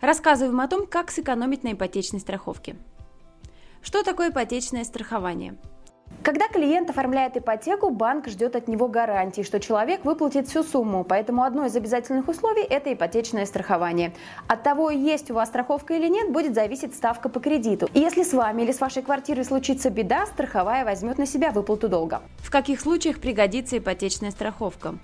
Рассказываем о том, как сэкономить на ипотечной страховке. Что такое ипотечное страхование? Когда клиент оформляет ипотеку, банк ждет от него гарантии, что человек выплатит всю сумму, поэтому одно из обязательных условий – это ипотечное страхование. От того, есть у вас страховка или нет, будет зависеть ставка по кредиту. И если с вами или с вашей квартирой случится беда, страховая возьмет на себя выплату долга. В каких случаях пригодится ипотечная страховка?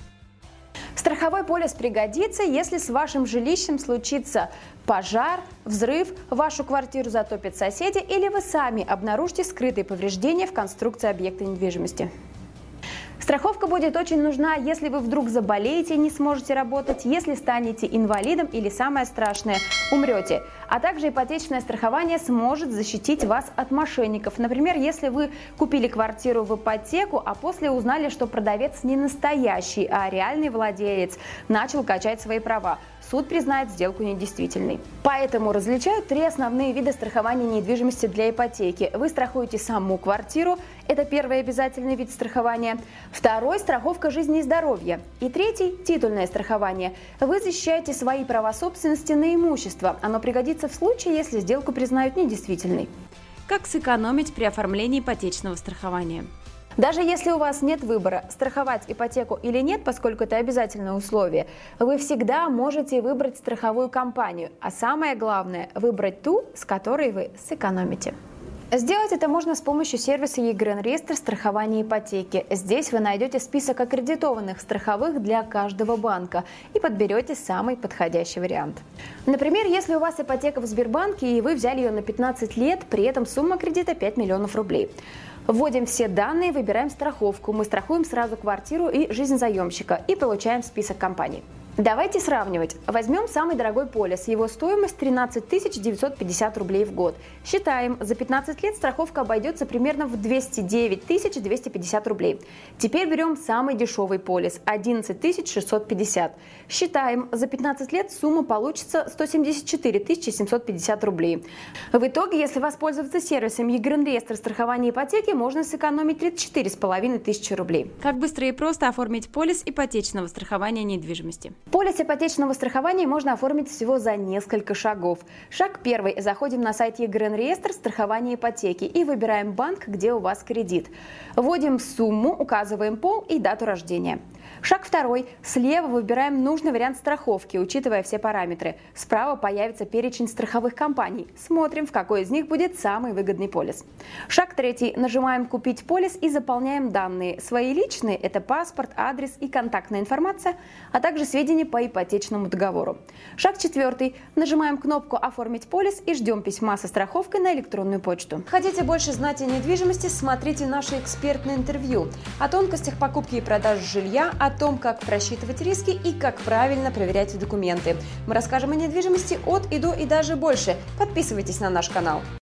Страховой полис пригодится, если с вашим жилищем случится пожар, взрыв, вашу квартиру затопят соседи или вы сами обнаружите скрытые повреждения в конструкции объекта недвижимости. Страховка будет очень нужна, если вы вдруг заболеете и не сможете работать, если станете инвалидом или самое страшное – умрете. А также ипотечное страхование сможет защитить вас от мошенников. Например, если вы купили квартиру в ипотеку, а после узнали, что продавец не настоящий, а реальный владелец, начал качать свои права суд признает сделку недействительной. Поэтому различают три основные вида страхования недвижимости для ипотеки. Вы страхуете саму квартиру, это первый обязательный вид страхования. Второй – страховка жизни и здоровья. И третий – титульное страхование. Вы защищаете свои права собственности на имущество. Оно пригодится в случае, если сделку признают недействительной. Как сэкономить при оформлении ипотечного страхования? Даже если у вас нет выбора, страховать ипотеку или нет, поскольку это обязательное условие, вы всегда можете выбрать страховую компанию, а самое главное – выбрать ту, с которой вы сэкономите. Сделать это можно с помощью сервиса ЕГРН-реестр страхования ипотеки. Здесь вы найдете список аккредитованных страховых для каждого банка и подберете самый подходящий вариант. Например, если у вас ипотека в Сбербанке и вы взяли ее на 15 лет, при этом сумма кредита 5 миллионов рублей. Вводим все данные, выбираем страховку. Мы страхуем сразу квартиру и жизнь заемщика и получаем список компаний. Давайте сравнивать. Возьмем самый дорогой полис. Его стоимость 13 950 рублей в год. Считаем, за 15 лет страховка обойдется примерно в 209 250 рублей. Теперь берем самый дешевый полис – 11 650. Считаем, за 15 лет сумма получится 174 750 рублей. В итоге, если воспользоваться сервисом ЕГРН реестр страхования ипотеки, можно сэкономить 34,5 тысячи рублей. Как быстро и просто оформить полис ипотечного страхования недвижимости? Полис ипотечного страхования можно оформить всего за несколько шагов. Шаг первый. Заходим на сайт ЕГРН реестр страхования ипотеки и выбираем банк, где у вас кредит. Вводим сумму, указываем пол и дату рождения. Шаг второй. Слева выбираем нужный вариант страховки, учитывая все параметры. Справа появится перечень страховых компаний. Смотрим, в какой из них будет самый выгодный полис. Шаг третий. Нажимаем «Купить полис» и заполняем данные. Свои личные – это паспорт, адрес и контактная информация, а также сведения по ипотечному договору. Шаг четвертый. Нажимаем кнопку «Оформить полис» и ждем письма со страховкой на электронную почту. Хотите больше знать о недвижимости? Смотрите наше экспертное интервью о тонкостях покупки и продажи жилья, о том, как просчитывать риски и как правильно проверять документы. Мы расскажем о недвижимости от и до и даже больше. Подписывайтесь на наш канал.